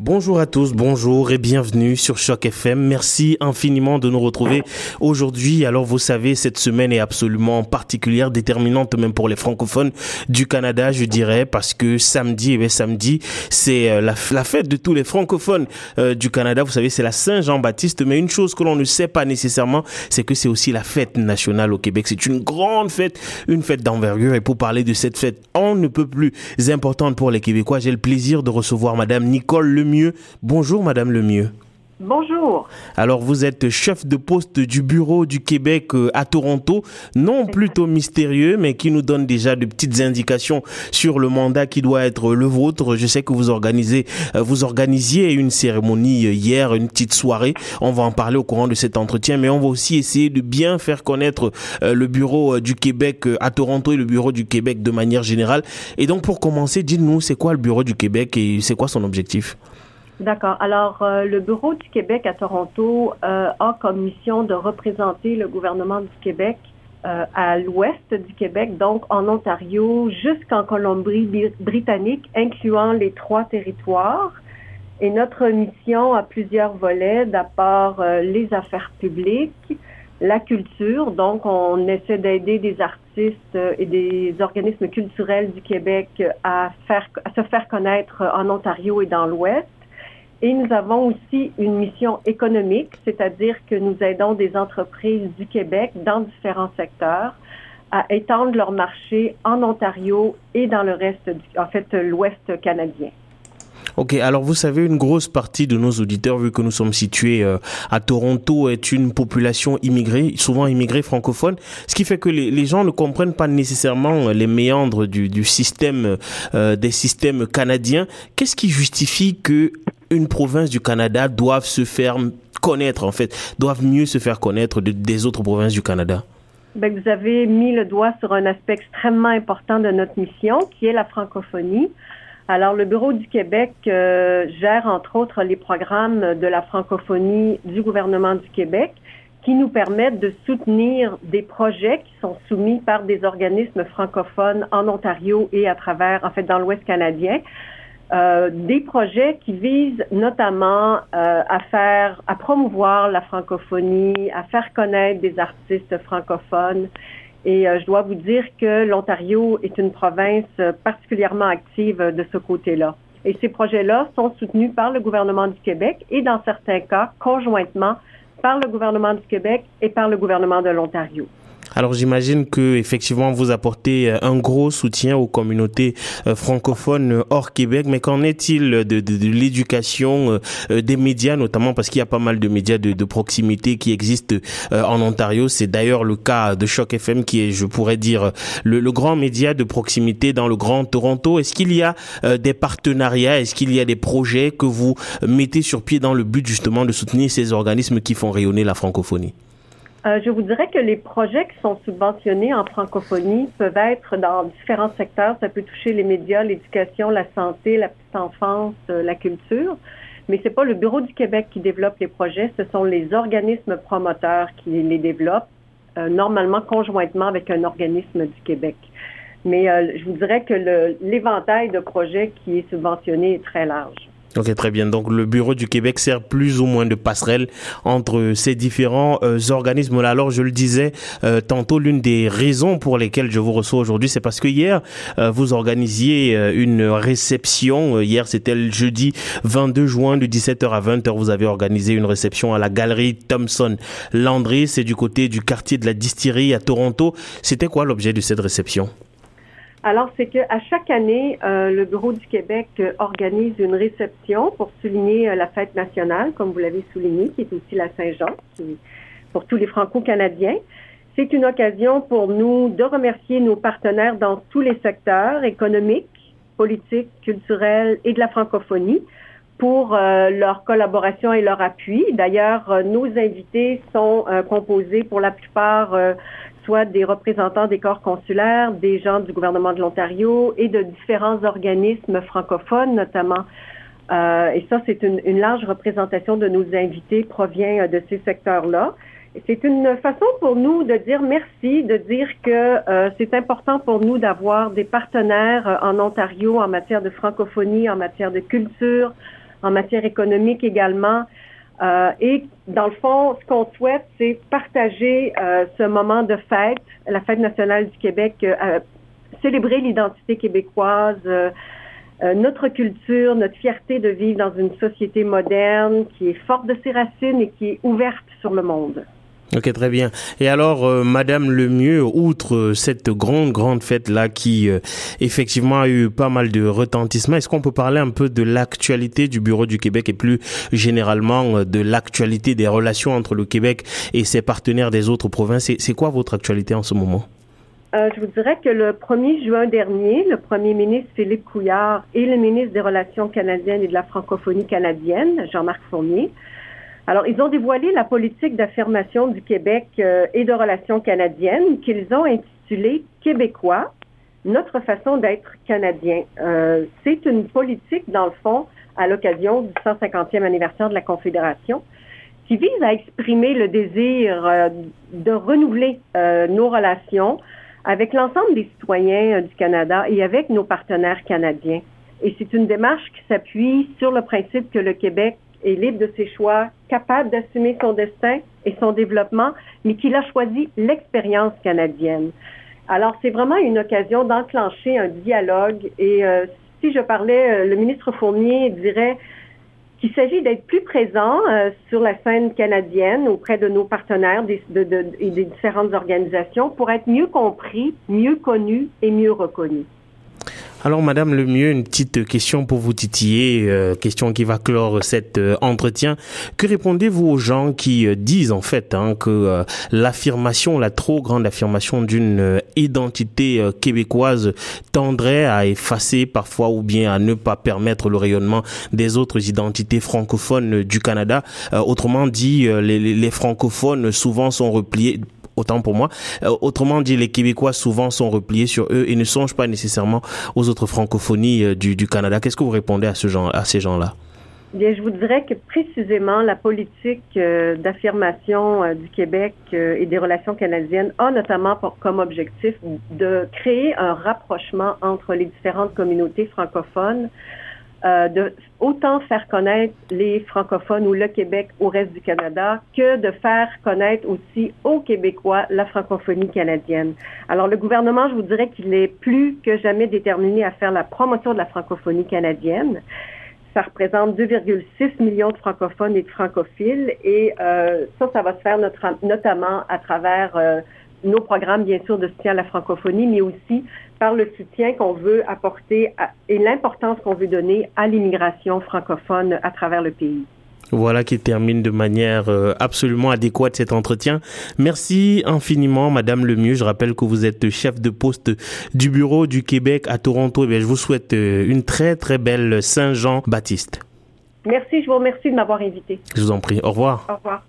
Bonjour à tous, bonjour et bienvenue sur Choc FM. Merci infiniment de nous retrouver aujourd'hui. Alors vous savez, cette semaine est absolument particulière, déterminante même pour les francophones du Canada, je dirais, parce que samedi, eh samedi, c'est euh, la, fête de tous les francophones euh, du Canada. Vous savez, c'est la Saint-Jean-Baptiste. Mais une chose que l'on ne sait pas nécessairement, c'est que c'est aussi la fête nationale au Québec. C'est une grande fête, une fête d'envergure. Et pour parler de cette fête, on ne peut plus importante pour les Québécois, j'ai le plaisir de recevoir Madame Nicole Le Lemieux. Bonjour Madame Lemieux. Bonjour. Alors vous êtes chef de poste du bureau du Québec euh, à Toronto, non plutôt mystérieux, mais qui nous donne déjà de petites indications sur le mandat qui doit être le vôtre. Je sais que vous organisez, euh, vous organisiez une cérémonie euh, hier, une petite soirée. On va en parler au courant de cet entretien, mais on va aussi essayer de bien faire connaître le bureau du Québec à Toronto et le bureau du Québec de manière générale. Et donc pour commencer, dites-nous c'est quoi le bureau du Québec et c'est quoi son objectif? D'accord. Alors, euh, le Bureau du Québec à Toronto euh, a comme mission de représenter le gouvernement du Québec euh, à l'ouest du Québec, donc en Ontario jusqu'en Colombie-Britannique, incluant les trois territoires. Et notre mission a plusieurs volets, d'abord les affaires publiques, la culture, donc on essaie d'aider des artistes et des organismes culturels du Québec à, faire, à se faire connaître en Ontario et dans l'Ouest. Et nous avons aussi une mission économique, c'est-à-dire que nous aidons des entreprises du Québec dans différents secteurs à étendre leur marché en Ontario et dans le reste, en fait, l'Ouest canadien. Ok, alors vous savez, une grosse partie de nos auditeurs, vu que nous sommes situés euh, à Toronto, est une population immigrée, souvent immigrée francophone, ce qui fait que les, gens ne comprennent pas nécessairement les méandres du, système, euh, des systèmes canadiens. Qu'est-ce qui justifie que une province du Canada doivent se faire connaître, en fait, doivent mieux se faire connaître des autres provinces du Canada? Ben, vous avez mis le doigt sur un aspect extrêmement important de notre mission, qui est la francophonie. Alors, le Bureau du Québec euh, gère, entre autres, les programmes de la francophonie du gouvernement du Québec qui nous permettent de soutenir des projets qui sont soumis par des organismes francophones en Ontario et à travers, en fait, dans l'Ouest canadien. Euh, des projets qui visent notamment euh, à faire, à promouvoir la francophonie, à faire connaître des artistes francophones. Et euh, je dois vous dire que l'Ontario est une province particulièrement active de ce côté-là. Et ces projets-là sont soutenus par le gouvernement du Québec et dans certains cas conjointement par le gouvernement du Québec et par le gouvernement de l'Ontario. Alors j'imagine que effectivement vous apportez euh, un gros soutien aux communautés euh, francophones euh, hors Québec, mais qu'en est-il de, l'éducation des médias, notamment parce qu'il y a pas mal de médias de, de proximité qui existent en Ontario? C'est d'ailleurs le cas de Choc FM qui est, je pourrais dire, le, le grand média de proximité dans le Grand Toronto. Est-ce qu'il y a des partenariats, est-ce qu'il y a des projets que vous mettez sur pied dans le but justement de soutenir ces organismes qui font rayonner la francophonie? Euh, je vous dirais que les projets qui sont subventionnés en francophonie peuvent être dans différents secteurs. Ça peut toucher les médias, l'éducation, la santé, la petite enfance, euh, la culture. Mais c'est pas le Bureau du Québec qui développe les projets, ce sont les organismes promoteurs qui les développent, euh, normalement conjointement avec un organisme du Québec. Mais je vous dirais que l'éventail de projets qui est subventionné est très large. Ok, très bien. Donc le Bureau du Québec sert plus ou moins de passerelle entre ces différents euh, organismes-là. Alors je le disais euh, tantôt, l'une des raisons pour lesquelles je vous reçois aujourd'hui, c'est parce que hier, euh, vous organisiez une réception. Hier, c'était le jeudi 22 juin de 17h à 20h. Vous avez organisé une réception à la galerie Thompson Landry. C'est du côté du quartier de la distillerie à Toronto. C'était quoi l'objet de cette réception? Alors, c'est qu'à chaque année, euh, le Bureau du Québec euh, organise une réception pour souligner euh, la fête nationale, comme vous l'avez souligné, qui est aussi la Saint-Jean, pour tous les Franco-Canadiens. C'est une occasion pour nous de remercier nos partenaires dans tous les secteurs économiques, politiques, culturels et de la francophonie pour leur collaboration et leur appui. D'ailleurs, nos invités sont composés pour la plupart soit des représentants des corps consulaires, des gens du gouvernement de l'Ontario et de différents organismes francophones notamment. Euh, et ça, c'est une, large représentation de nos invités provient euh, de ces secteurs-là. C'est une façon pour nous de dire merci, de dire que euh, c'est important pour nous d'avoir des partenaires en Ontario en matière de francophonie, en matière de culture, en matière économique également. Euh, et dans le fond, ce qu'on souhaite, c'est partager euh, ce moment de fête, la fête nationale du Québec, euh, célébrer l'identité québécoise, notre culture, notre fierté de vivre dans une société moderne qui est forte de ses racines et qui est ouverte sur le monde. Ok, très bien. Et alors, euh, Madame Lemieux, outre euh, cette grande, grande fête-là qui, euh, effectivement, a eu pas mal de retentissement, est-ce qu'on peut parler un peu de l'actualité du Bureau du Québec et plus généralement de l'actualité des relations entre le Québec et ses partenaires des autres provinces? C'est quoi votre actualité en ce moment? Je vous dirais que le 1er juin dernier, le premier ministre Philippe Couillard et le ministre des Relations canadiennes et de la francophonie canadienne, Jean-Marc Fournier, alors, ils ont dévoilé la politique d'affirmation du Québec euh, et de relations canadiennes qu'ils ont intitulée Québécois, notre façon d'être canadien. Euh, c'est une politique, dans le fond, à l'occasion du 150e anniversaire de la Confédération, qui vise à exprimer le désir euh, de renouveler nos relations avec l'ensemble des citoyens du Canada et avec nos partenaires canadiens. Et c'est une démarche qui s'appuie sur le principe que le Québec est libre de ses choix, capable d'assumer son destin et son développement, mais qu'il a choisi l'expérience canadienne. Alors, c'est vraiment une occasion d'enclencher un dialogue. Et euh, si je parlais, euh, le ministre Fournier dirait qu'il s'agit d'être plus présent euh, sur la scène canadienne auprès de nos partenaires des, et des différentes organisations pour être mieux compris, mieux connu et mieux reconnu. Alors, Madame Lemieux, une petite question pour vous titiller, euh, question qui va clore cet euh, entretien. Que répondez-vous aux gens qui euh, disent en fait hein, que l'affirmation, la trop grande affirmation d'une identité québécoise tendrait à effacer parfois ou bien à ne pas permettre le rayonnement des autres identités francophones du Canada? autrement dit, les, les francophones souvent sont repliés autant pour moi. Euh, autrement dit, les Québécois souvent sont repliés sur eux et ne songent pas nécessairement aux autres francophonies euh, du, Canada. Qu'est-ce que vous répondez à, ce genre, à ces gens-là? Bien, je vous dirais que précisément la politique euh, d'affirmation du Québec et des relations canadiennes a notamment comme objectif de créer un rapprochement entre les différentes communautés francophones euh, de autant faire connaître les francophones ou le Québec au reste du Canada que de faire connaître aussi aux Québécois la francophonie canadienne. Alors le gouvernement, je vous dirais qu'il est plus que jamais déterminé à faire la promotion de la francophonie canadienne. Ça représente 2,6 millions de francophones et de francophiles et euh, ça, ça va se faire notamment à travers euh, nos programmes, bien sûr, de soutien à la francophonie, mais aussi par le soutien qu'on veut apporter et l'importance qu'on veut donner à l'immigration francophone à travers le pays. Voilà qui termine de manière euh, absolument adéquate cet entretien. Merci infiniment, Madame Lemieux. Je rappelle que vous êtes chef de poste du bureau du Québec à Toronto. Et eh je vous souhaite euh, une très très belle Saint-Jean-Baptiste. Merci, je vous remercie de m'avoir invité. Je vous en prie. Au revoir. Au revoir.